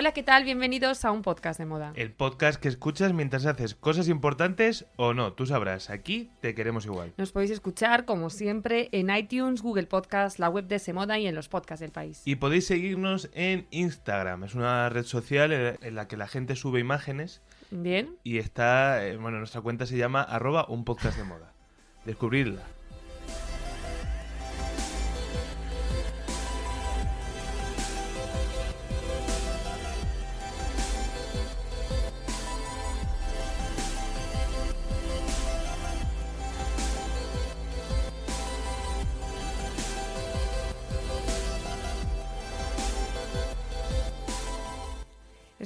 Hola, ¿qué tal? Bienvenidos a un podcast de moda. El podcast que escuchas mientras haces cosas importantes o no, tú sabrás, aquí te queremos igual. Nos podéis escuchar, como siempre, en iTunes, Google Podcast, la web de Semoda y en los podcasts del país. Y podéis seguirnos en Instagram, es una red social en la que la gente sube imágenes. Bien. Y está, eh, bueno, nuestra cuenta se llama arroba un podcast de moda. Descubridla.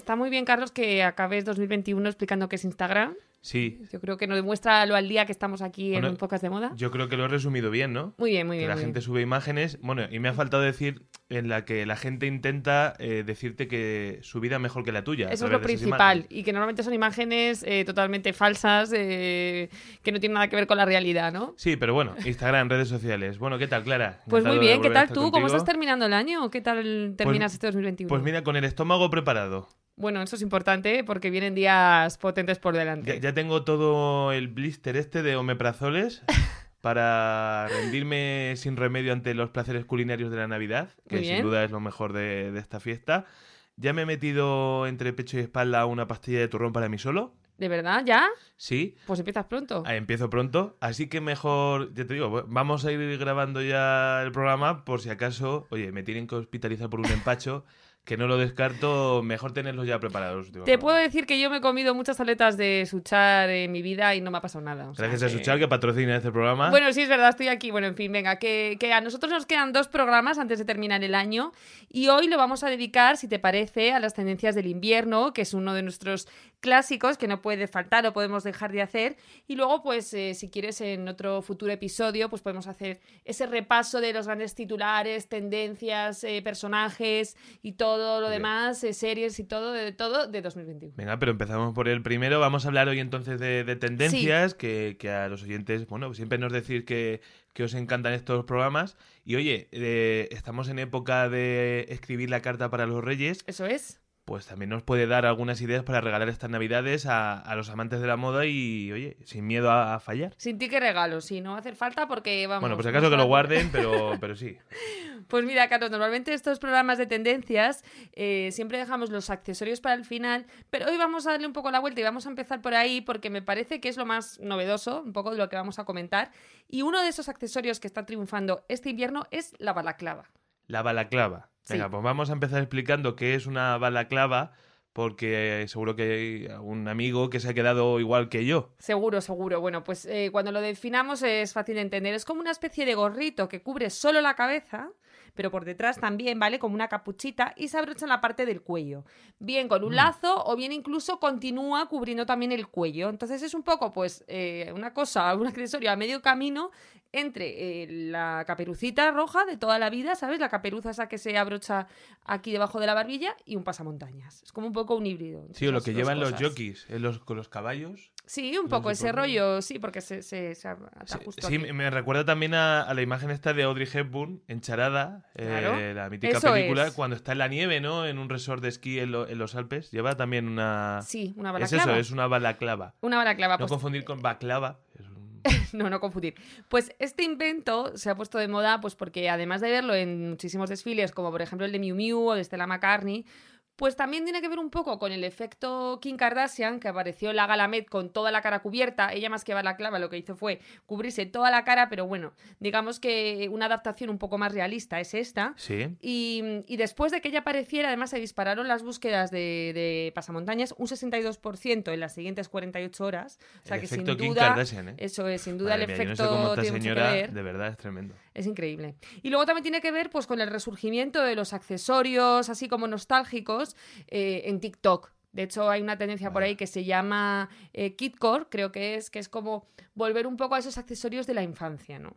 Está muy bien, Carlos, que acabes 2021 explicando qué es Instagram. Sí. Yo creo que nos demuestra lo al día que estamos aquí en un podcast de moda. Yo creo que lo he resumido bien, ¿no? Muy bien, muy bien. Que la gente sube imágenes. Bueno, y me ha faltado decir en la que la gente intenta eh, decirte que su vida es mejor que la tuya. Eso es lo principal. Y que normalmente son imágenes eh, totalmente falsas, eh, que no tienen nada que ver con la realidad, ¿no? Sí, pero bueno, Instagram, redes sociales. Bueno, ¿qué tal, Clara? Pues muy bien, ¿qué tal tú? ¿Cómo estás terminando el año? ¿Qué tal terminas pues, este 2021? Pues mira, con el estómago preparado. Bueno, eso es importante porque vienen días potentes por delante. Ya, tengo todo el blister este de omeprazoles para rendirme sin remedio ante los placeres culinarios de la Navidad, que sin duda es lo mejor de, esta fiesta. Ya me he metido entre pecho y espalda una pastilla de turrón para mí solo. ¿De verdad? ¿Ya? Sí. Pues empiezas pronto. Ah, empiezo pronto, así que mejor, ya te digo, vamos a ir grabando ya el programa por si acaso, oye, me tienen que hospitalizar por un empacho que no lo descarto, mejor tenerlos ya preparados. Te puedo decir que yo me he comido muchas aletas de Suchar en mi vida y no me ha pasado nada. Gracias a Suchar que patrocina este programa. Bueno, sí, es verdad, estoy aquí. Bueno, en fin, venga, que, que, a nosotros nos quedan dos programas antes de terminar el año y hoy lo vamos a dedicar, si te parece, a las tendencias del invierno, que es uno de nuestros clásicos que no puede faltar o podemos dejar de hacer. Y luego, pues, eh, si quieres, en otro futuro episodio, pues podemos hacer ese repaso de los grandes titulares, tendencias, eh, personajes y todo lo demás, eh, series y todo, de todo de 2021. Venga, pero empezamos por el primero. Vamos a hablar hoy entonces de, tendencias, que, que, a los oyentes, bueno, siempre nos decís que, que os encantan estos programas. Y oye, estamos en época de escribir la carta para los reyes. Eso es pues también nos puede dar algunas ideas para regalar estas navidades a, los amantes de la moda y, oye, sin miedo a, fallar. Sin ti que regalo, sí, no va a hacer falta porque vamos... Bueno, pues acaso que lo guarden, pero, pero sí. Pues mira, Carlos, normalmente estos programas de tendencias eh, siempre dejamos los accesorios para el final, pero hoy vamos a darle un poco la vuelta y vamos a empezar por ahí porque me parece que es lo más novedoso, un poco de lo que vamos a comentar. Y uno de esos accesorios que está triunfando este invierno es la balaclava. La balaclava. Venga, pues vamos a empezar explicando qué es una balaclava, porque seguro que hay algún amigo que se ha quedado igual que yo. Seguro, seguro. Bueno, pues eh, cuando lo definamos es fácil de entender. Es como una especie de gorrito que cubre solo la cabeza pero por detrás también, ¿vale? Como una capuchita y se abrocha en la parte del cuello. Bien con un mm. lazo o bien incluso continúa cubriendo también el cuello. Entonces es un poco, pues, eh, una cosa, un accesorio a medio camino entre eh, la caperucita roja de toda la vida, ¿sabes? La caperuza esa que se abrocha aquí debajo de la barbilla y un pasamontañas. Es como un poco un híbrido. Sí, o lo que llevan los jockeys, los, con los caballos. Sí, un poco ese rollo, sí, porque se, se, se Sí, me recuerda también a, la imagen esta de Audrey Hepburn, encharada, eh, la mítica película, cuando está en la nieve, ¿no? En un resort de esquí en, los Alpes. Lleva también una... Sí, una balaclava. Es eso, es una balaclava. Una balaclava. No pues confundir con baclava. no, no confundir. Pues este invento se ha puesto de moda pues porque además de verlo en muchísimos desfiles, como por ejemplo el de Miu Miu o de Stella McCartney, pues también tiene que ver un poco con el efecto Kim Kardashian, que apareció en la gala Met con toda la cara cubierta. Ella más que clava lo que hizo fue cubrirse toda la cara, pero bueno, digamos que una adaptación un poco más realista es esta. Sí. Y, después de que ella apareciera, además se dispararon las búsquedas de, pasamontañas un 62% en las siguientes 48 horas. O sea que sin Kim duda, Kardashian, ¿eh? eso es, sin duda el efecto no sé señora, de verdad es tremendo. Es increíble. Y luego también tiene que ver pues con el resurgimiento de los accesorios, así como nostálgicos, eh, en TikTok. De hecho, hay una tendencia por ahí que se llama eh, Kitcore, creo que es, que es como volver un poco a esos accesorios de la infancia, ¿no?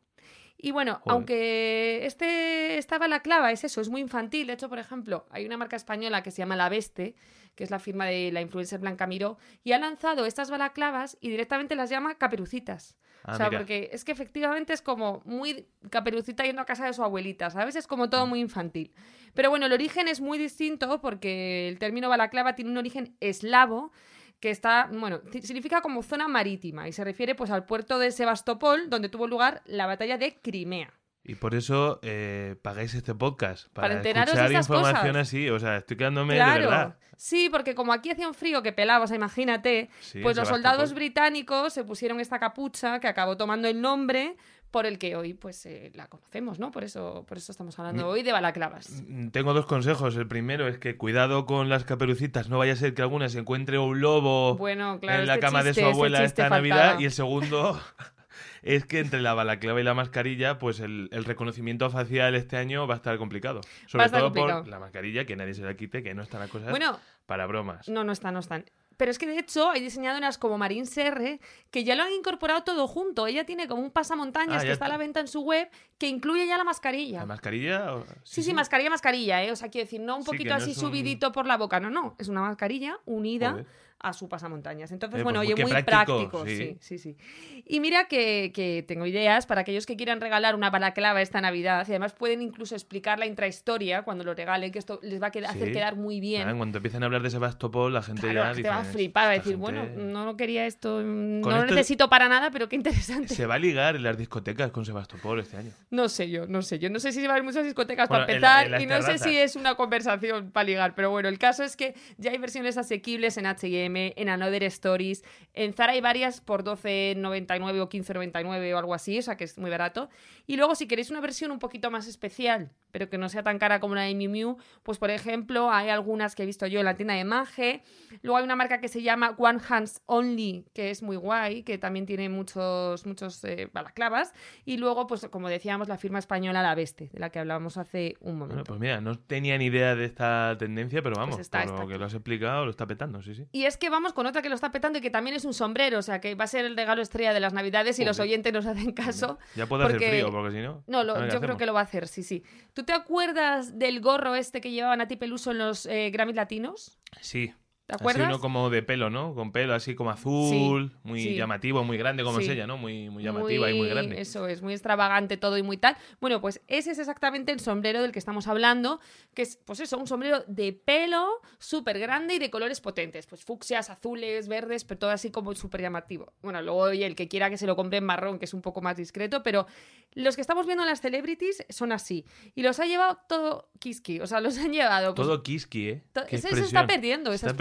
Y bueno, aunque este, esta balaclava es eso, es muy infantil. De hecho, por ejemplo, hay una marca española que se llama La Veste, que es la firma de la influencer Blanca Miró, y ha lanzado estas balaclavas y directamente las llama caperucitas. Ah, o sea, porque es que efectivamente es como muy caperucita yendo a casa de su abuelita, ¿sabes? Es como todo mm. muy infantil. Pero bueno, el origen es muy distinto porque el término balaclava tiene un origen eslavo que está, bueno, significa como zona marítima y se refiere pues al puerto de Sebastopol, donde tuvo lugar la batalla de Crimea. Y por eso eh, pagáis este podcast. Para, escuchar información así. O sea, estoy quedándome de verdad. Sí, porque como aquí hacía un frío que pelaba, o sea, imagínate, pues los soldados británicos se pusieron esta capucha que acabó tomando el nombre por el que hoy pues eh, la conocemos, ¿no? Por eso, por eso estamos hablando hoy de balaclavas. Mm, tengo dos consejos. El primero es que cuidado con las caperucitas, no vaya a ser que alguna se encuentre un lobo en la este cama de su abuela esta Navidad. Y el segundo es que entre la balaclava y la mascarilla, pues el, reconocimiento facial este año va a estar complicado. Sobre todo por la mascarilla, que nadie se la quite, que no están las cosas bueno, para bromas. No, no están, no están. Pero es que de hecho hay diseñadoras como Marín Serre que ya lo han incorporado todo junto. Ella tiene como un pasamontañas ah, que está a la venta en su web que incluye ya la mascarilla. ¿La mascarilla? Sí, sí, mascarilla, mascarilla, ¿eh? O sea, quiero decir, no un poquito así subidito por la boca, no, no. Es una mascarilla unida a su pasamontañas. Entonces, eh, bueno, pues oye, muy práctico. Sí. sí, sí, Y mira que, tengo ideas para aquellos que quieran regalar una balaclava esta Navidad y además pueden incluso explicar la intrahistoria cuando lo regalen, que esto les va a hacer quedar muy bien. En cuando empiecen a hablar de Sebastopol, la gente ya te va a flipar, va a decir, bueno, no quería esto, no lo necesito para nada, pero qué interesante. ¿Se va a ligar en las discotecas con Sebastopol este año? No sé yo, no sé yo. No sé si se va a haber muchas discotecas para empezar y no sé si es una conversación para ligar, pero bueno, el caso es que ya hay versiones asequibles en H&M en Another Stories. En Zara hay varias por 12,99 o 15,99 o algo así, o sea que es muy barato. Y luego, si queréis una versión un poquito más especial, pero que no sea tan cara como la de Miu Miu, pues por ejemplo, hay algunas que he visto yo en la tienda de Mage. Luego hay una marca que se llama One Hands Only, que es muy guay, que también tiene muchos, muchos eh, balaclavas. Y luego, pues como decíamos, la firma española La Veste, de la que hablábamos hace un momento. Bueno, pues mira, no tenía ni idea de esta tendencia, pero vamos, pues por lo que lo has explicado, lo está petando, sí, sí. Y es que vamos con otra que lo está petando y que también es un sombrero, o sea, que va a ser el regalo estrella de las Navidades y los oyentes nos hacen caso. Ya puede hacer frío, porque si no. No, yo creo que lo va a hacer, sí, sí. ¿Tú te acuerdas del gorro este que llevaban a ti Peluso en los eh, Grammys latinos? Sí. ¿Te acuerdas? Así uno como de pelo, ¿no? Con pelo así como azul, muy llamativo, muy grande como es ella, ¿no? Muy, muy llamativa y muy grande. Eso es, muy extravagante todo y muy tal. Bueno, pues ese es exactamente el sombrero del que estamos hablando, que es, pues eso, un sombrero de pelo súper grande y de colores potentes. Pues fucsias, azules, verdes, pero todo así como súper llamativo. Bueno, luego, el que quiera que se lo compre en marrón, que es un poco más discreto, pero los que estamos viendo en las celebrities son así. Y los ha llevado todo Kiski, o sea, los han llevado... Pues todo Kiski, ¿eh? se, está perdiendo esa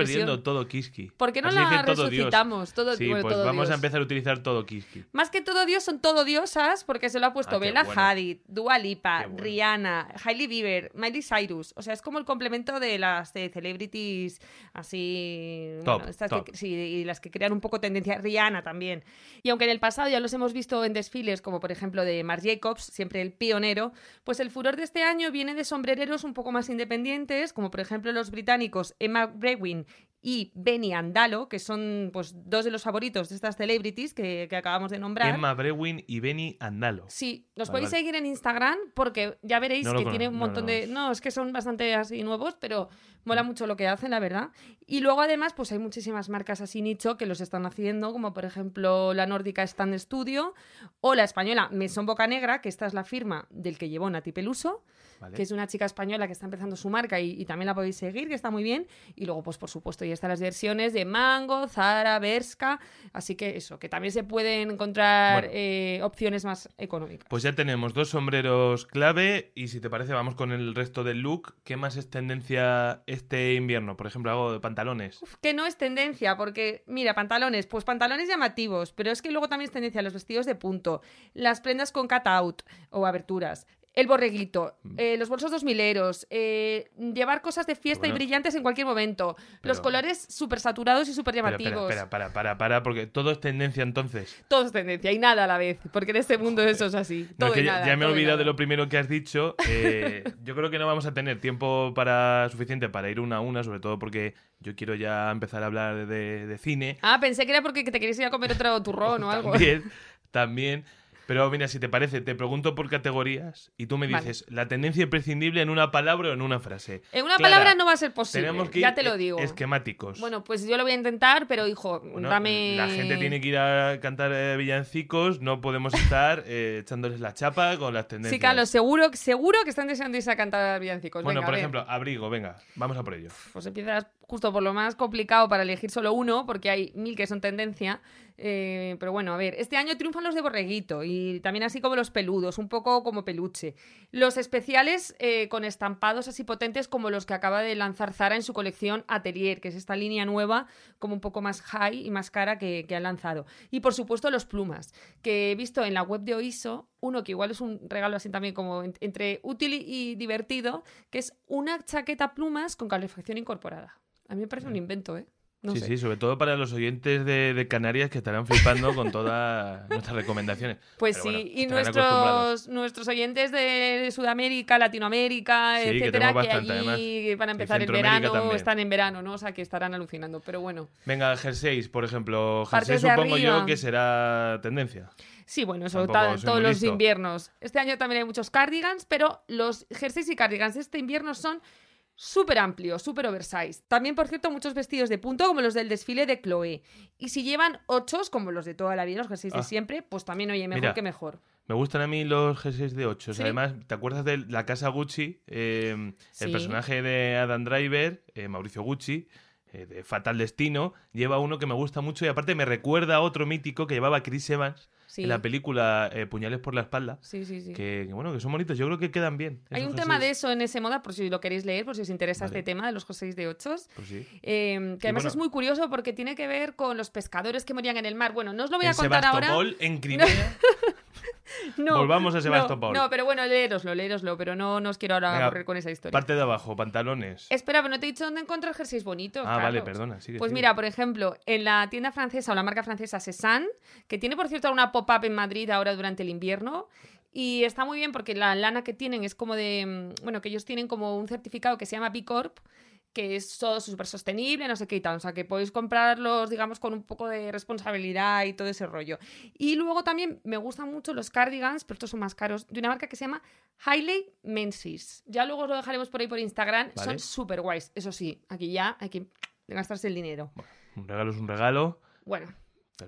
todo Kiski. ¿Por qué no la resucitamos? Todo, sí, pues vamos a empezar a utilizar todo Kiski. Más que todo Dios son todo diosas porque se lo ha puesto ah, Bella Hadid, Dua Lipa, Rihanna, Hailey Bieber, Miley Cyrus. O sea, es como el complemento de las celebrities así... Top, sí, y las que crean un poco tendencia. Rihanna también. Y aunque en el pasado ya los hemos visto en desfiles como por ejemplo de Marc Jacobs, siempre el pionero, pues el furor de este año viene de sombrereros un poco más independientes, como por ejemplo los británicos Emma Brewin y Benny Andalo, que son pues dos de los favoritos de estas celebrities que, acabamos de nombrar. Emma Brewin y Benny Andalo. Sí, los podéis seguir en Instagram porque ya veréis que tiene un montón de... No, es que son bastante así nuevos, pero mola mm. mucho lo que hacen, la verdad. Y luego además pues hay muchísimas marcas así nicho que los están haciendo, como por ejemplo la nórdica Stand Studio o la española Mesón Boca Negra, que esta es la firma del que llevó Nati Peluso que es una chica española que está empezando su marca y, también la podéis seguir, que está muy bien. Y luego, pues por supuesto, ya están las versiones de Mango, Zara, Berska. Así que eso, que también se pueden encontrar eh, opciones más económicas. Pues ya tenemos dos sombreros clave y si te parece vamos con el resto del look. ¿Qué más es tendencia este invierno? Por ejemplo, algo de pantalones. que no es tendencia, porque mira, pantalones, pues pantalones llamativos, pero es que luego también es tendencia los vestidos de punto, las prendas con cut-out o aberturas, el borreguito, mm. eh, los bolsos dos mileros, eh, llevar cosas de fiesta y brillantes en cualquier momento, los colores súper saturados y súper llamativos. Espera, para, para, para, porque todo es tendencia entonces. Todo es tendencia y nada a la vez, porque en este mundo eso es así. Todo ya, me he olvidado de lo primero que has dicho. Eh, yo creo que no vamos a tener tiempo para suficiente para ir una a una, sobre todo porque yo quiero ya empezar a hablar de, de cine. Ah, pensé que era porque te querías ir a comer otro turrón o algo. También, también. Pero mira, si te parece, te pregunto por categorías y tú me dices la tendencia imprescindible en una palabra o en una frase. En una palabra no va a ser posible. Tenemos que ya te lo digo. Esquemáticos. Bueno, pues yo lo voy a intentar, pero hijo, dame. La gente tiene que ir a cantar eh, villancicos, no podemos estar eh, echándoles la chapa con las tendencias. Sí, Carlos, seguro, seguro que están deseando irse a cantar villancicos. Bueno, por ejemplo, abrigo, venga, vamos a por ello. Pues empiezas justo por lo más complicado para elegir solo uno, porque hay mil que son tendencia. Eh, pero bueno, a ver, este año triunfan los de borreguito y también así como los peludos, un poco como peluche. Los especiales eh, con estampados así potentes como los que acaba de lanzar Zara en su colección Atelier, que es esta línea nueva, como un poco más high y más cara que, que han lanzado. Y por supuesto los plumas, que he visto en la web de Oiso, uno que igual es un regalo así también como entre útil y divertido, que es una chaqueta plumas con calefacción incorporada. A mí me parece un invento, ¿eh? sí, sí, sobre todo para los oyentes de, Canarias que estarán flipando con todas nuestras recomendaciones. Pues sí, y nuestros, nuestros oyentes de Sudamérica, Latinoamérica, etcétera, que, allí van a empezar el verano, están en verano, ¿no? O sea, que estarán alucinando, pero bueno. Venga, jerseys, por ejemplo. Jersey supongo yo que será tendencia. Sí, bueno, eso todos los inviernos. Este año también hay muchos cardigans, pero los jerseys y cardigans de este invierno son súper amplio, súper oversize. También, por cierto, muchos vestidos de punto como los del desfile de Chloe. Y si llevan ochos, como los de toda la vida, los jerseys de ah. siempre, pues también, oye, mejor que mejor. Me gustan a mí los jerseys de ochos. Además, ¿te acuerdas de la casa Gucci? Em, el personaje de Adam Driver, eh, Mauricio Gucci, eh, de Fatal Destino, lleva uno que me gusta mucho y aparte me recuerda a otro mítico que llevaba Chris Evans en la película eh, Puñales por la espalda. Sí, sí, sí. Que, bueno, que son bonitos. Yo creo que quedan bien. Hay un tema de eso en ese moda, por si lo queréis leer, por si os interesa este tema de los jerseys de ochos. Pues sí. Em, que además es muy curioso porque tiene que ver con los pescadores que morían en el mar. Bueno, no os lo voy a contar ahora. en Crimea. No, Volvamos a Sebastopol. No, pero bueno, leeroslo, leeroslo, pero no, os quiero ahora correr con esa historia. Parte de abajo, pantalones. Espera, pero no te he dicho dónde encontrar jerseys bonitos. Ah, vale, perdona. pues mira, por ejemplo, en la tienda francesa o la marca francesa Cézanne, que tiene por cierto una pop-up en Madrid ahora durante el invierno, y está muy bien porque la lana que tienen es como de. Mm, bueno, que ellos tienen como un certificado que se llama B Corp, que es todo súper sostenible, no sé qué y tal. O sea, que podéis comprarlos, digamos, con un poco de responsabilidad y todo ese rollo. Y luego también me gustan mucho los cardigans, pero estos son más caros, de una marca que se llama Hailey Menzies. Ya luego os lo dejaremos por ahí por Instagram. Son súper guays. Eso sí, aquí ya hay que gastarse el dinero. un regalo es un regalo. Bueno,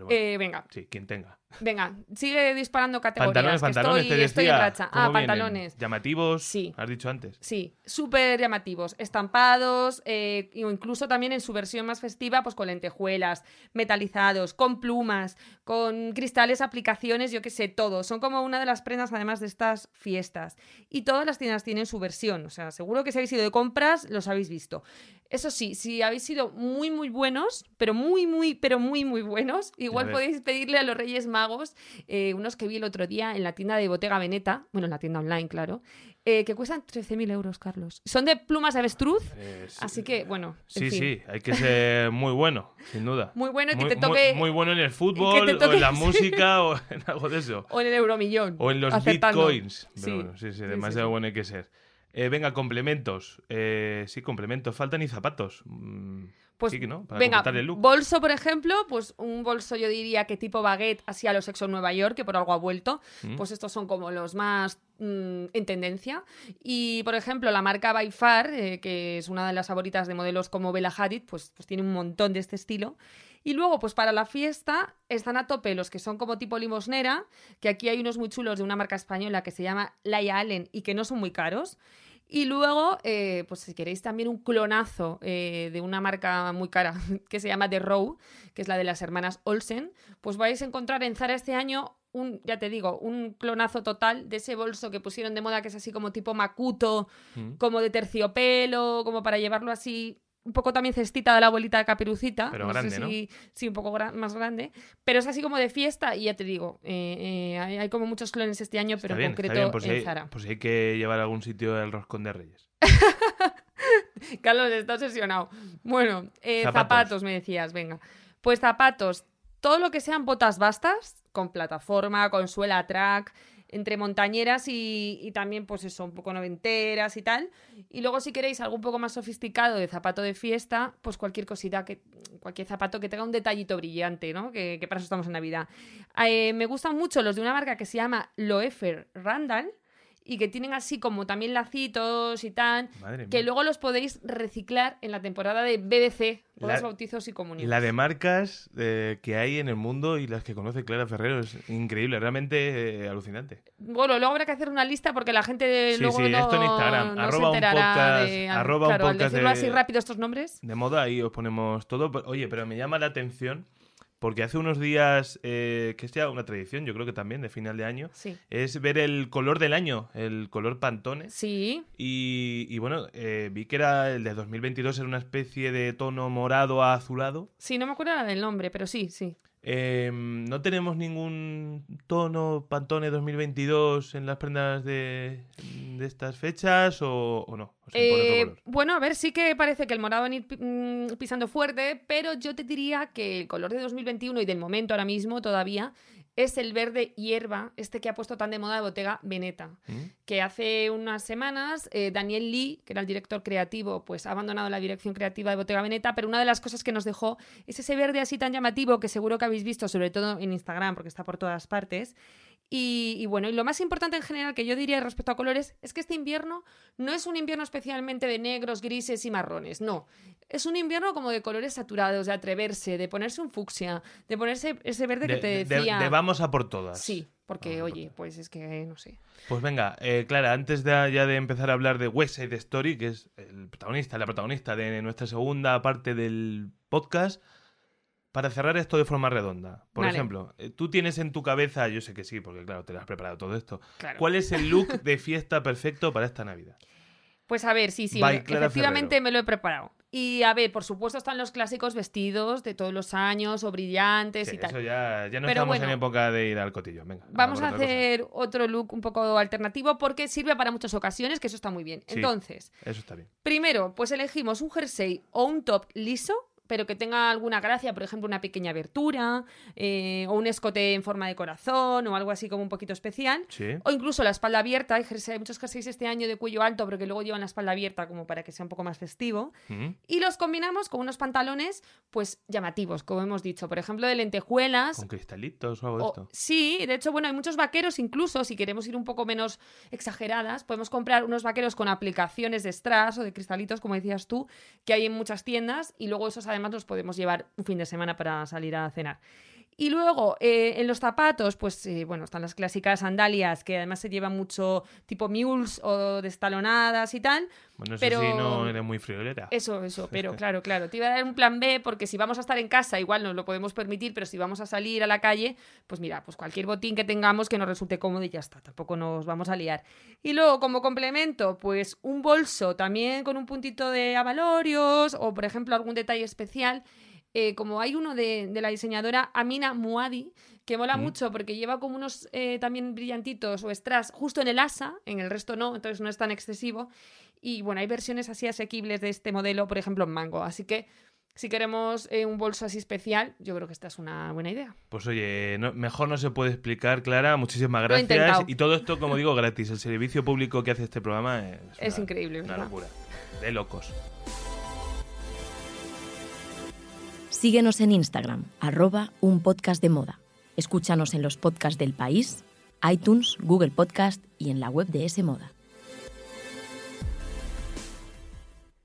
eh, venga. Sí, quien tenga. Venga, sigue disparando categorías. Pantalones, pantalones, estoy, te estoy en racha. Ah, pantalones. ¿Llamativos? Sí. Has dicho antes. Sí, súper llamativos. Estampados, eh, o incluso también en su versión más festiva, pues con lentejuelas, metalizados, con plumas, con cristales, aplicaciones, yo qué sé, todo. Son como una de las prendas, además de estas fiestas. Y todas las tiendas tienen su versión. O sea, seguro que si habéis ido de compras, los habéis visto. Eso sí, si habéis sido muy, muy buenos, pero muy, muy, pero muy, muy buenos, igual podéis pedirle a los Reyes Magos eh, unos que vi el otro día en la tienda de Bottega Veneta, bueno, en la tienda online, claro, eh, que cuestan 13.000 euros, Carlos. Son de plumas de avestruz, eh, así que, bueno. sí, sí, hay que ser muy bueno, sin duda. Muy bueno y que te toque. Muy, bueno en el fútbol, o en la música, o en algo de eso. O en el euromillón. O en los bitcoins. sí, sí, sí, demasiado bueno hay que ser. Eh, venga, complementos. Eh, sí, complementos. Faltan y zapatos. Mm, pues sí, ¿no? venga, bolso, por ejemplo, pues un bolso yo diría que tipo baguette, así a los sexo Nueva York, que por algo ha vuelto. Mm. Pues estos son como los más mm, en tendencia. Y, por ejemplo, la marca By Far, eh, que es una de las favoritas de modelos como Bella Hadid, pues, pues tiene un montón de este estilo. Y luego, pues para la fiesta están a tope los que son como tipo limosnera, que aquí hay unos muy chulos de una marca española que se llama Laia Allen y que no son muy caros. Y luego, eh, pues si queréis también un clonazo eh, de una marca muy cara que se llama The Row, que es la de las hermanas Olsen, pues vais a encontrar en Zara este año un, ya te digo, un clonazo total de ese bolso que pusieron de moda que es así como tipo macuto, mm. como de terciopelo, como para llevarlo así un poco también cestita de la abuelita de Caperucita. Pero grande, ¿no? Sí, un poco más grande. Pero es así como de fiesta y ya te digo, eh, eh, hay, como muchos clones este año, pero en concreto pues en hay, Zara. Pues hay que llevar a algún sitio el roscón de Reyes. Carlos está obsesionado. Bueno, eh, zapatos. me decías, venga. Pues zapatos, todo lo que sean botas bastas, con plataforma, con suela track, entre montañeras y, también, pues eso, un poco noventeras y tal. Y luego, si queréis algo un poco más sofisticado de zapato de fiesta, pues cualquier cosita, que cualquier zapato que tenga un detallito brillante, ¿no? Que, que para eso estamos en Navidad. Eh, me gustan mucho los de una marca que se llama Loefer Randall y que tienen así como también lacitos y tal, que luego los podéis reciclar en la temporada de BBC, los bautizos y comuniones. La de marcas eh, que hay en el mundo y las que conoce Clara Ferrero es increíble, realmente eh, alucinante. Bueno, luego habrá que hacer una lista porque la gente sí, luego sí, no, esto en Instagram, no arroba se un podcast, de, arroba claro, un al podcast decirlo de, así rápido estos nombres. de moda, ahí os ponemos todo. Oye, pero me llama la atención porque hace unos días, eh, que es ya una tradición, yo creo que también, de final de año, Sí. es ver el color del año, el color Pantone. Sí, Y, y bueno, eh, vi que era el de 2022, era una especie de tono morado a azulado. sí, no me acuerdo del nombre, pero sí, sí. Eh, no tenemos ningún tono Pantone 2022 en las prendas de, de estas fechas o, o no. ¿O se impone otro Eh, bueno, a ver, sí que parece que el morado va a mm, pisando fuerte, pero yo te diría que el color de 2021 y del momento ahora mismo todavía es el verde hierba, este que ha puesto tan de moda de Bottega Veneta. ¿Mm? que hace unas semanas eh, Daniel Lee, que era el director creativo, pues ha abandonado la dirección creativa de Bottega Veneta, pero una de las cosas que nos dejó es ese verde así tan llamativo que seguro que habéis visto, sobre todo en Instagram, porque está por todas partes. Y, y bueno, y lo más importante en general que yo diría respecto a colores es que este invierno no es un invierno especialmente de negros, grises y marrones, no. Es un invierno como de colores saturados, de atreverse, de ponerse un fucsia, de ponerse ese verde que te de- de- decía. de vamos a por todas. Sí, porque Vamos a por oye, pues es que no sé. Pues venga, eh, Clara, antes de, ya de empezar a hablar de West Side Story, que es el protagonista, la protagonista de nuestra segunda parte del podcast, para cerrar esto de forma redonda. Por Vale. ejemplo, eh, tú tienes en tu cabeza, yo sé que sí, porque claro, te lo has preparado todo esto. Claro. ¿Cuál es el look de fiesta perfecto para esta Navidad? Pues a ver, sí, sí, me- efectivamente Ferrero. me lo he preparado. Y a ver, por supuesto están los clásicos vestidos de todos los años o brillantes Sí, y tal. eso ya, ya no Pero estamos en bueno. época de ir al cotillo. Venga, Vamos a cosa. hacer otro look un poco alternativo porque sirve para muchas ocasiones, que eso está muy bien. Sí. Entonces, Eso está bien. primero, pues elegimos un jersey o un top liso, pero que tenga alguna gracia, por ejemplo, una pequeña abertura eh, o un escote en forma de corazón o algo así como un poquito especial. Sí. O incluso la espalda abierta. Hay, jersey- hay muchos jerseys este año de cuello alto, pero que luego llevan la espalda abierta como para que sea un poco más festivo. Mm. Y los combinamos con unos pantalones, pues llamativos, como hemos dicho. Por ejemplo, de lentejuelas. Con cristalitos o algo de esto. sí, de hecho, bueno, hay muchos vaqueros, incluso si queremos ir un poco menos exageradas, podemos comprar unos vaqueros con aplicaciones de strass o de cristalitos, como decías tú, que hay en muchas tiendas, y luego esos además los podemos llevar un fin de semana para salir a cenar. Y luego, eh, en los zapatos, pues eh, bueno, están las clásicas sandalias, que además se llevan mucho tipo mules o destalonadas y tal. Bueno, eso pero- sí, no eres muy friolera. Eso, eso, pero claro, claro. Te iba a dar un plan B porque si vamos a estar en casa igual nos lo podemos permitir, pero si vamos a salir a la calle, pues mira, pues cualquier botín que tengamos que nos resulte cómodo y ya está, tampoco nos vamos a liar. Y luego, como complemento, pues un bolso también con un puntito de avalorios o, por ejemplo, algún detalle especial. Eh, como hay uno de, de la diseñadora Amina Muadi, que mola Mm. mucho porque lleva como unos eh, también brillantitos o strass justo en el asa, en el resto no, entonces no es tan excesivo. Y bueno, hay versiones así asequibles de este modelo, por ejemplo, en mango. Así que si queremos eh, un bolso así especial, yo creo que esta es una buena idea. Pues oye, no- mejor no se puede explicar, Clara. Muchísimas gracias. Y todo esto, como digo, gratis. El servicio público que hace este programa es, Es una- increíble, Una ¿verdad? locura. De locos. Síguenos en Instagram, arroba un podcast de moda. Escúchanos en los podcasts del país, iTunes, Google Podcast y en la web de S Moda.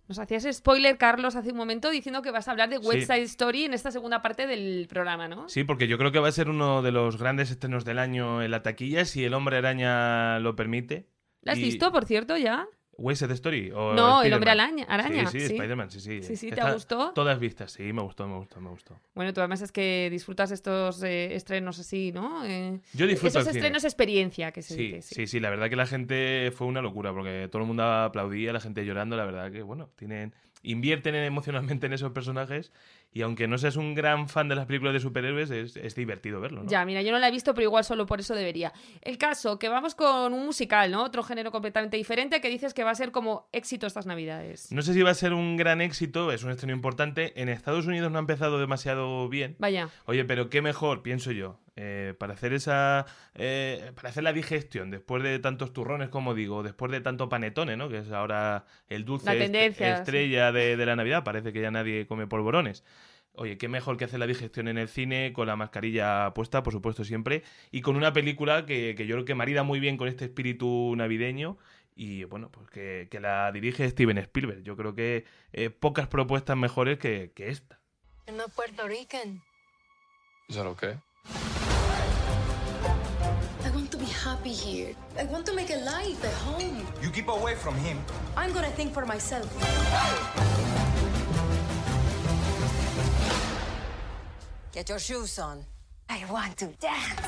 Nos hacías spoiler, Carlos, hace un momento diciendo que vas a hablar de West Sí. Side Story en esta segunda parte del programa, ¿no? Sí, porque yo creo que va a ser uno de los grandes estrenos del año en la taquilla, si el hombre araña lo permite. ¿La has Y- visto, por cierto, ya? Wasted Story. O No, el hombre araña. araña Sí, sí, sí. Spider-Man, sí, sí. Sí, sí, ¿te Está- gustó? Todas vistas, sí, me gustó, me gustó, me gustó. Bueno, tú además es que disfrutas estos eh, estrenos así, ¿no? Eh, Yo disfruto Esos el cine. estrenos experiencia que se Sí, dice. sí, sí, la verdad que la gente fue una locura, porque todo el mundo aplaudía, la gente llorando, la verdad que, bueno, tienen invierten en- emocionalmente en esos personajes y aunque no seas un gran fan de las películas de superhéroes, es, es divertido verlo, ¿no? Ya, mira, yo no la he visto, pero igual solo por eso debería. El caso, que vamos con un musical, ¿no? Otro género completamente diferente que dices que va a ser como éxito estas navidades. No sé si va a ser un gran éxito, es un estreno importante. En Estados Unidos no ha empezado demasiado bien. Vaya. Oye, pero qué mejor, pienso yo, eh, para hacer esa eh, para hacer la digestión después de tantos turrones como digo después de tanto panetone no que es ahora el dulce estrella de, la navidad parece que ya nadie come polvorones Oye, qué mejor que hacer la digestión en el cine con la mascarilla puesta, por supuesto, siempre, y con una película que, yo creo que marida muy bien con este espíritu navideño y bueno, pues que, la dirige Steven Spielberg. Yo creo que eh, pocas propuestas mejores que, que esta. Puerto Rican. ¿Es okay? Happy here. I want to make a life at home. You keep away from him. I'm gonna think for myself. Get your shoes on. I want to dance.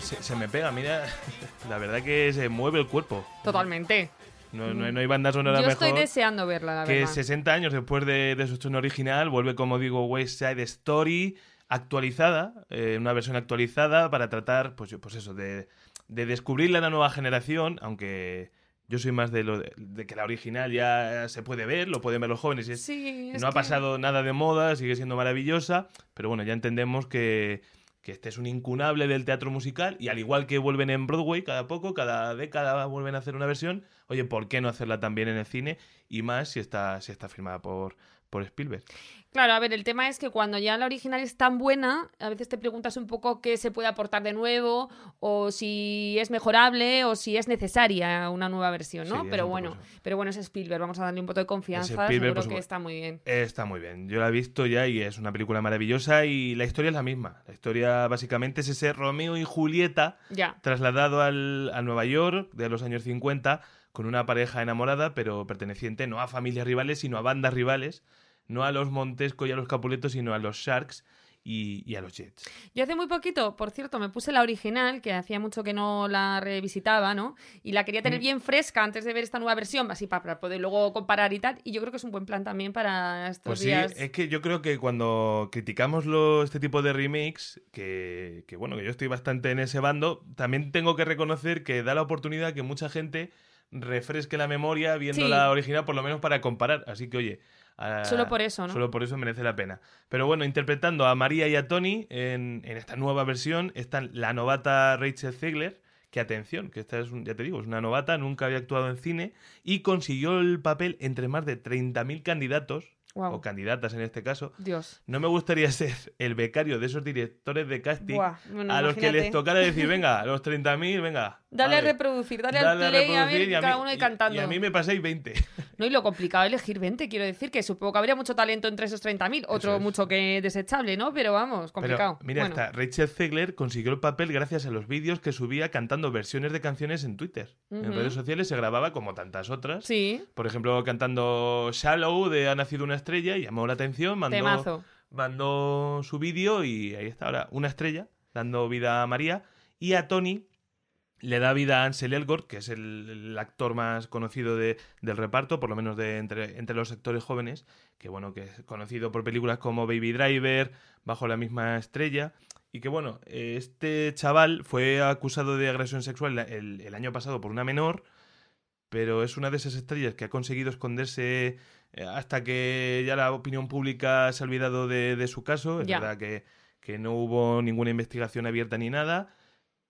Se, se, me pega, mira, la verdad que se mueve el cuerpo. Totalmente. No, no, no hay banda sonora Yo mejor. estoy deseando verla, la que verdad. 60 años después de, de su estreno original, vuelve, como digo, West Side Story actualizada, eh, una versión actualizada para tratar, pues, pues eso, de, de descubrirla a la nueva generación, aunque yo soy más de lo de, que la original ya se puede ver, lo pueden ver los jóvenes. Y no ha pasado nada de moda, sigue siendo maravillosa, pero bueno, ya entendemos que, que este es un incunable del teatro musical y al igual que vuelven en Broadway cada poco, cada década vuelven a hacer una versión, oye, ¿por qué no hacerla también en el cine? Y más si está, si está firmada por, por Spielberg. Claro, a ver, el tema es que cuando ya la original es tan buena, a veces te preguntas un poco qué se puede aportar de nuevo, o si es mejorable, o si es necesaria una nueva versión, ¿no? pero bueno, pero bueno, es Spielberg, vamos a darle un poco de confianza, seguro que está muy bien. Está muy bien. Yo la he visto ya y es una película maravillosa y la historia es la misma. La historia básicamente es ese Romeo y Julieta trasladado al, a Nueva York de los años 50 con una pareja enamorada, pero perteneciente no a familias rivales, sino a bandas rivales no a los Montesco y a los Capuletos, sino a los Sharks y, a los Jets. Yo hace muy poquito, por cierto, me puse la original, que hacía mucho que no la revisitaba, ¿no? Y la quería tener mm. bien fresca antes de ver esta nueva versión, así para, poder luego comparar y tal. Y yo creo que es un buen plan también para estos pues días. Sí, es que yo creo que cuando criticamos este tipo de remakes, que, bueno, que yo estoy bastante en ese bando, también tengo que reconocer que da la oportunidad que mucha gente refresque la memoria viendo la original, por lo menos para comparar. Así que, oye, solo por eso, ¿no? Solo por eso merece la pena. Pero bueno, interpretando a María y a Tony en, esta nueva versión están la novata Rachel Zegler, que atención, que esta es, ya te digo, es una novata, nunca había actuado en cine y consiguió el papel entre más de 30.000 candidatos o candidatas en este caso. Dios. No me gustaría ser el becario de esos directores de casting a los que les tocara decir, venga, a los 30.000, venga. Dale a reproducir, dale, al play a, ver cada uno y cantando. Y a mí me paséis 20. No, y lo complicado elegir 20, quiero decir que supongo que habría mucho talento entre esos 30.000, otro mucho que desechable, ¿no? Pero vamos, complicado. mira, hasta Rachel Zegler consiguió el papel gracias a los vídeos que subía cantando versiones de canciones en Twitter. En redes sociales se grababa como tantas otras. Sí. Por ejemplo, cantando Shallow de Ha nacido una estrella y llamó la atención, mandó, mandó su vídeo y ahí está ahora una estrella dando vida a María. Y a Tony le da vida a Ansel Elgort, que es el, actor más conocido de, del reparto, por lo menos de entre, entre, los actores jóvenes, que bueno, que es conocido por películas como Baby Driver, Bajo la misma estrella, y que bueno, este chaval fue acusado de agresión sexual el, año pasado por una menor, pero es una de esas estrellas que ha conseguido esconderse hasta que ya la opinión pública se ha olvidado de, su caso. Es verdad que, que no hubo ninguna investigación abierta ni nada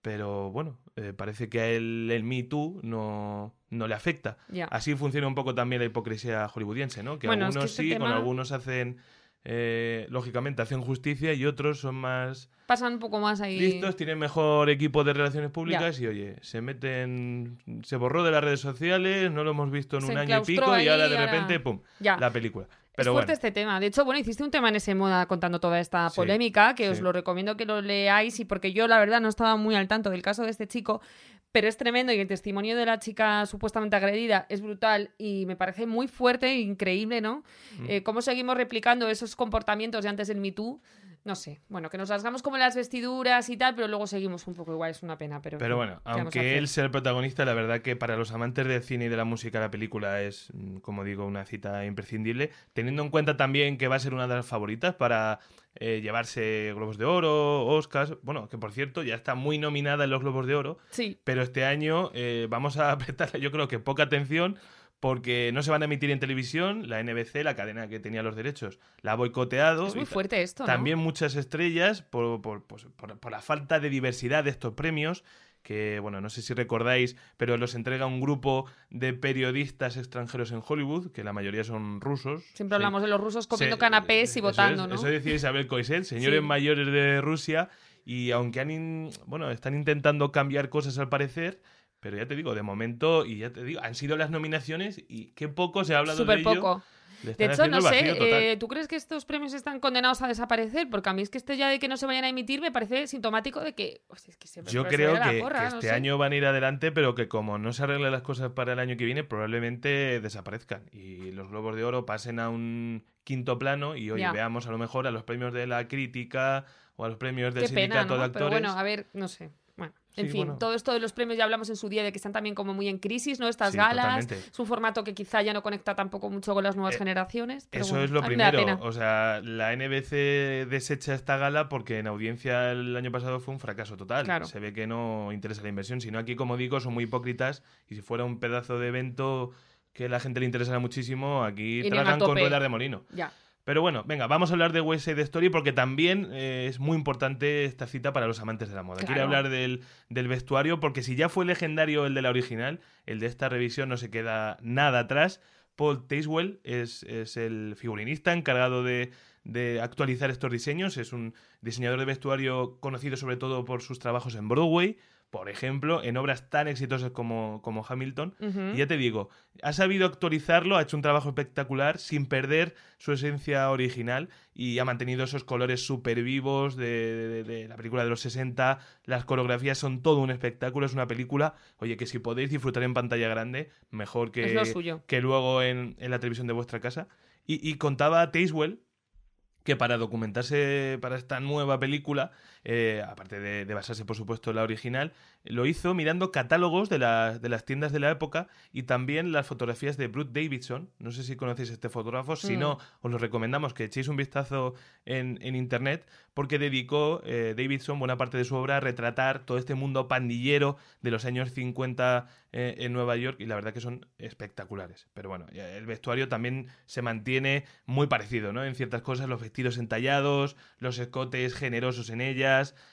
pero bueno, eh, parece que a él el Me Too no, no le afecta. Así funciona un poco también la hipocresía hollywoodiense, ¿no? Que algunos este sí, con algunos hacen, eh, lógicamente, hacen justicia y otros son más... Pasan un poco más ahí. Listos, tienen mejor equipo de relaciones públicas y, oye, se meten... Se borró de las redes sociales, no lo hemos visto en un año y pico y ahora de repente, ¡pum! La película es fuerte este tema. De hecho, bueno, hiciste un tema en ese moda contando toda esta polémica, que os lo recomiendo que lo leáis, y porque yo la verdad no estaba muy al tanto del caso de este chico, pero es tremendo y el testimonio de la chica supuestamente agredida es brutal y me parece muy fuerte e increíble, ¿no? Mm. Eh, cómo seguimos replicando esos comportamientos de antes del Me Too no sé, bueno, que nos rasgamos como las vestiduras y tal, pero luego seguimos un poco igual, es una pena. Pero, pero bueno, aunque él sea el protagonista, la verdad que para los amantes del cine y de la música la película es, mm, como digo, una cita imprescindible, teniendo en cuenta también que va a ser una de las favoritas para eh, llevarse Globos de Oro, Oscars, bueno, que por cierto ya está muy nominada en los Globos de Oro, sí. pero este año eh, vamos a prestarle yo creo que poca atención porque no se van a emitir en televisión. La NBC, la cadena que tenía los derechos, la ha boicoteado. Es muy fuerte esto, ¿no? También muchas estrellas por, por, pues, por, por, la falta de diversidad de estos premios que, bueno, no sé si recordáis, pero los entrega un grupo de periodistas extranjeros en Hollywood, que la mayoría son rusos. Siempre hablamos de los rusos comiendo canapés y votando, ¿no? Eso decía Isabel Coixet, señores mayores de Rusia, y aunque han, bueno, están intentando cambiar cosas al parecer, pero ya te digo, de momento, y ya te digo, han sido las nominaciones y qué poco se ha hablado de ello. poco. De hecho, no sé, eh, ¿tú crees que estos premios están condenados a desaparecer? Porque a mí es que este ya de que no se vayan a emitir me parece sintomático de que... Yo creo que, este año van a ir adelante, pero que como no se arreglen las cosas para el año que viene, probablemente desaparezcan. Y los Globos de Oro pasen a un quinto plano y hoy veamos a lo mejor a los premios de la crítica o a los premios del sindicato de actores. Pero bueno, a ver, no sé. Bueno, en fin, todo esto de los premios ya hablamos en su día de que están también como muy en crisis, ¿no? Estas galas. Es un formato que quizá ya no conecta tampoco mucho con las nuevas eh, generaciones. eso es lo primero. O sea, la NBC desecha esta gala porque en audiencia el año pasado fue un fracaso total. Se ve que no interesa la inversión, sino aquí, como digo, son muy hipócritas y si fuera un pedazo de evento que a la gente le interesara muchísimo, aquí tragan con ruedas de molino. Ya. Pero bueno, venga, vamos a hablar de West Side Story porque también eh, es muy importante esta cita para los amantes de la moda. Quiero hablar del, vestuario porque si ya fue legendario el de la original, el de esta revisión no se queda nada atrás. Paul Tazewell es, el figurinista encargado de, de, actualizar estos diseños. Es un diseñador de vestuario conocido sobre todo por sus trabajos en Broadway por ejemplo, en obras tan exitosas como, como Hamilton. Y ya te digo, ha sabido actualizarlo, ha hecho un trabajo espectacular sin perder su esencia original y ha mantenido esos colores súper vivos de, la película de los 60. Las coreografías son todo un espectáculo, es una película, oye, que si podéis disfrutar en pantalla grande, mejor que, que luego en, la televisión de vuestra casa. Y, y contaba Tazewell, que para documentarse para esta nueva película, eh, aparte de, basarse por supuesto en la original, lo hizo mirando catálogos de, de, las tiendas de la época y también las fotografías de Brute Davidson. No sé si conocéis este fotógrafo, si no, mm. os lo recomendamos que echéis un vistazo en, internet porque dedicó eh, Davidson buena parte de su obra a retratar todo este mundo pandillero de los años 50 eh, en Nueva York y la verdad que son espectaculares. Pero bueno, el vestuario también se mantiene muy parecido, ¿no? En ciertas cosas, los vestidos entallados, los escotes generosos en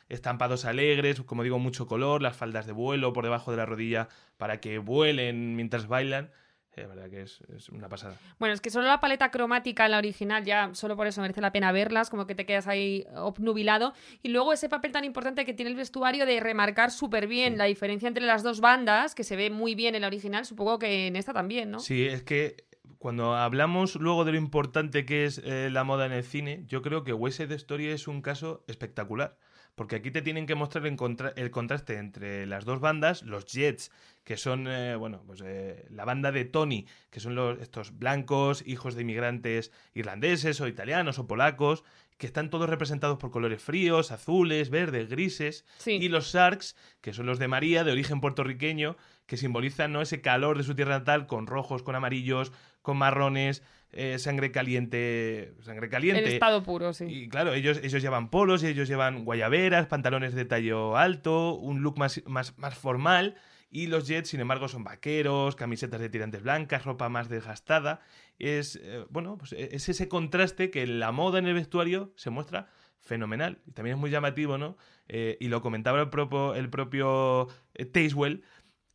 estampados alegres, como digo, mucho color, las faldas de vuelo por debajo de la rodilla para que vuelen mientras bailan. La verdad que es, una pasada. Bueno, es que solo la paleta cromática en la original, ya solo por eso merece la pena verlas, como que te quedas ahí obnubilado. Y luego ese papel tan importante que tiene el vestuario de remarcar súper bien la diferencia entre las dos bandas, que se ve muy bien en la original, supongo que en esta también, ¿no? Sí, es que cuando hablamos luego de lo importante que es eh, la moda en el cine, yo creo que West Side Story es un caso espectacular porque aquí te tienen que mostrar el, contraste entre las dos bandas, los Jets, que son, eh, bueno, pues eh, la banda de Tony, que son los, estos blancos, hijos de inmigrantes irlandeses o italianos o polacos, que están todos representados por colores fríos, azules, verdes, grises, y los Sharks, que son los de María, de origen puertorriqueño, que simbolizan ¿no? ese calor de su tierra natal con rojos, con amarillos, con marrones, eh, sangre caliente. Sangre caliente. En estado puro, sí. Y claro, ellos, ellos llevan polos, y ellos llevan guayaberas, pantalones de tallo alto, un look más, más, más formal. Y los Jets, sin embargo, son vaqueros, camisetas de tirantes blancas, ropa más desgastada. Es, eh, bueno, pues e, es ese contraste que la moda en el vestuario se muestra fenomenal. Y también es muy llamativo, ¿no? Eh, y lo comentaba el propio, el propio Tazewell,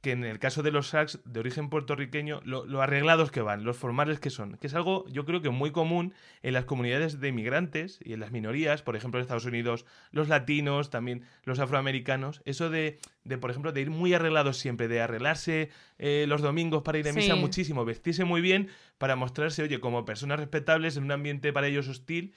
que en el caso de los sacks de origen puertorriqueño, lo, arreglados que van, los formales que son, que es algo yo creo que muy común en las comunidades de inmigrantes y en las minorías, por ejemplo en Estados Unidos, los latinos, también los afroamericanos, eso de, de por ejemplo, de ir muy arreglados siempre, de arreglarse eh, los domingos para ir a misa muchísimo, vestirse muy bien para mostrarse, oye, como personas respetables en un ambiente para ellos hostil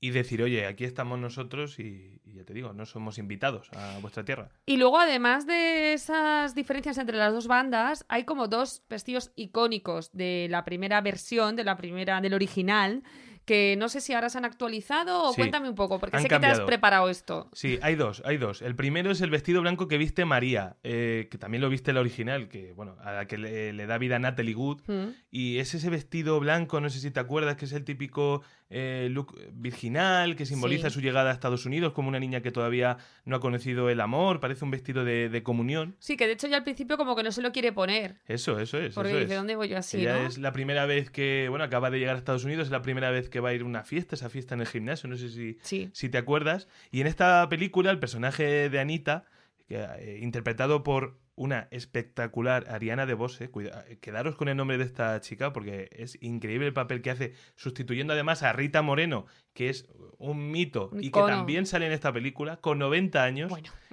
y decir, oye, aquí estamos nosotros y, ya te digo, no somos invitados a vuestra tierra. Y luego, además de esas diferencias entre las dos bandas, hay como dos vestidos icónicos de la primera versión, de la primera, del original, que no sé si ahora se han actualizado o cuéntame un poco, porque sé que te has preparado esto. Sí, hay dos, hay dos. El primero es el vestido blanco que viste María, eh, que también lo viste la original, que bueno, a la que le, da vida Natalie Wood. Mm. Y es ese vestido blanco, no sé si te acuerdas, que es el típico eh, look virginal, que simboliza su llegada a Estados Unidos como una niña que todavía no ha conocido el amor, parece un vestido de, comunión. Sí, que de hecho ya al principio como que no se lo quiere poner. Eso, eso es. Porque dice, ¿dónde voy yo así? Ella es la primera vez que, bueno, acaba de llegar a Estados Unidos, es la primera vez que va a ir a una fiesta, esa fiesta en el gimnasio, no sé si, si te acuerdas. Y en esta película el personaje de Anita, eh, interpretado por una espectacular Ariana de Bose. quedaros con el nombre de esta chica porque es increíble el papel que hace, sustituyendo además a Rita Moreno, que es un mito y que también sale en esta película, con 90 años.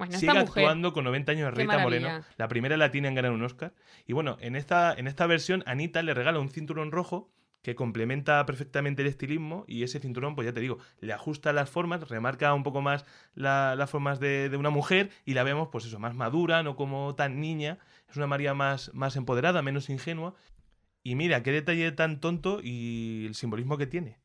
sigue actuando con 90 años Rita Moreno, la primera latina en ganar un Oscar. Y bueno, en esta, en esta versión, Anita le regala un cinturón rojo que complementa perfectamente el estilismo y ese cinturón, pues ya te digo, le ajusta las formas, remarca un poco más las formas de, una mujer y la vemos, pues eso, más madura, no como tan niña, es una María más, más empoderada, menos ingenua. Y mira, qué detalle tan tonto y el simbolismo que tiene.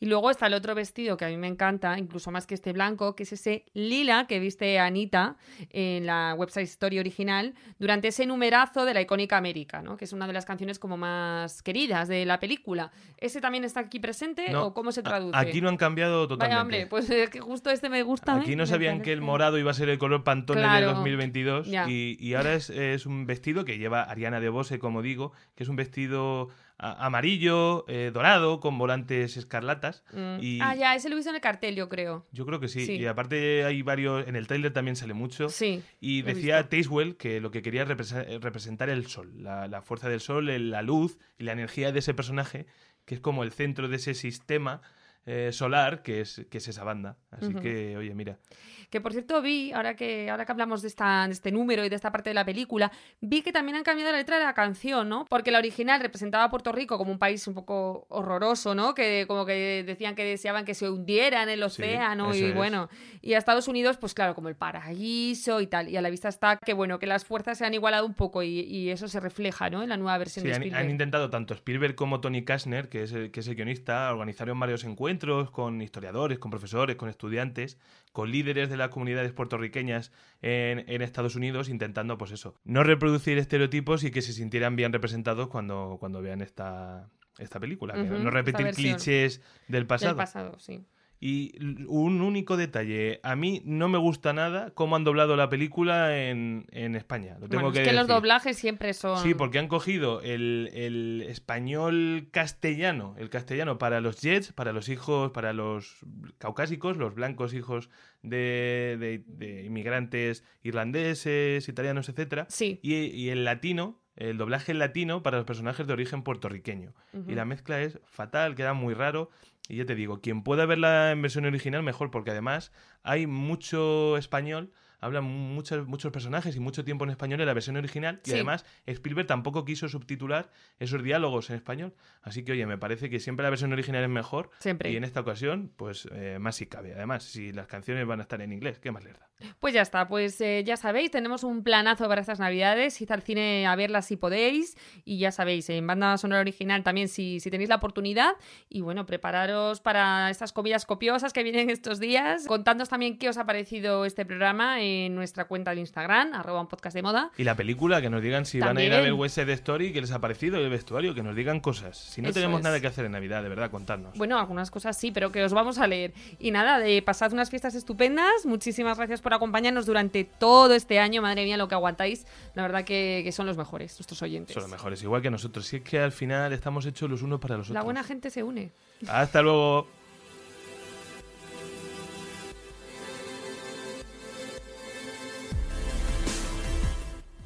Y luego está el otro vestido que a mí me encanta, incluso más que este blanco, que es ese lila que viste Anita en la website Story original durante ese numerazo de la icónica América, ¿no? que es una de las canciones como más queridas de la película. ¿Ese también está aquí presente o cómo se traduce? Aquí no han cambiado totalmente. Vaya, hombre, pues es que justo este me gusta. Aquí no sabían que el morado iba a ser el color Pantone de 2022 y, y, ahora es, es un vestido que lleva Ariana de Bose, como digo, que es un vestido amarillo, eh, dorado, con volantes escarlatas. Mm. Y... Ah, ya, ese lo visto en el cartel, yo creo. Yo creo que sí. Y aparte hay varios, en el trailer también sale mucho. Sí. Y decía Tacewell que lo que quería es representar el sol, la, fuerza del sol, la luz y la energía de ese personaje, que es como el centro de ese sistema eh, solar que es, que es esa banda. Así que, oye, mira. Que por cierto vi, ahora que, ahora que hablamos de, esta, de este número y de esta parte de la película, vi que también han cambiado la letra de la canción, ¿no? Porque la original representaba a Puerto Rico como un país un poco horroroso, ¿no? Que como que decían que deseaban que se hundiera en el océano y bueno. Y a Estados Unidos, pues claro, como el paraíso y tal. Y a la vista está que bueno, que las fuerzas se han igualado un poco y, eso se refleja, ¿no? En la nueva versión de Spielberg. Han, han, intentado tanto Spielberg como Tony Kastner, que es el, que es el guionista, organizaron varios encuentros con historiadores, con profesores, con estudiantes con líderes de las comunidades puertorriqueñas en, en, Estados Unidos intentando, pues eso, no reproducir estereotipos y que se sintieran bien representados cuando, cuando vean esta, esta película. no repetir clichés del pasado. Del pasado, sí. Y un único detalle, a mí no me gusta nada cómo han doblado la película en, España. Lo tengo que es que los doblajes siempre son... Sí, porque han cogido el, español castellano, el castellano para los Jets, para los hijos, para los caucásicos, los blancos hijos de, inmigrantes irlandeses, italianos, etcétera. Sí. Y, el latino, el doblaje latino para los personajes de origen puertorriqueño. Y la mezcla es fatal, queda muy raro. Y ya te digo, quien pueda verla en versión original, mejor, porque además hay mucho español hablan muchos, muchos personajes y mucho tiempo en español en la versión original y además Spielberg tampoco quiso subtitular esos diálogos en español. Así que, oye, me parece que siempre la versión original es mejor siempre. y en esta ocasión, pues eh, más si cabe. Además, si las canciones van a estar en inglés, ¿qué más les da? Pues ya está, pues eh, ya sabéis, tenemos un planazo para estas navidades, id al cine a verlas si podéis y ya sabéis, en banda sonora original también si, si tenéis la oportunidad y bueno, prepararos para estas comidas copiosas que vienen estos días, contándonos también qué os ha parecido este programa en nuestra cuenta de Instagram, arroba un podcast de moda. Y la película, que nos digan si van a ir a ver Side Story, qué les ha parecido el vestuario, que nos digan cosas. Si no tenemos nada que hacer en Navidad, de verdad, contadnos. Bueno, algunas cosas sí, pero que os vamos a leer. Y nada, de pasad unas fiestas estupendas, muchísimas gracias por acompañarnos durante todo este año, madre mía, lo que aguantáis, la verdad que, son los mejores, nuestros oyentes. Son los mejores, igual que nosotros. Si es que al final estamos hechos los unos para los otros. La buena gente se une. Hasta luego.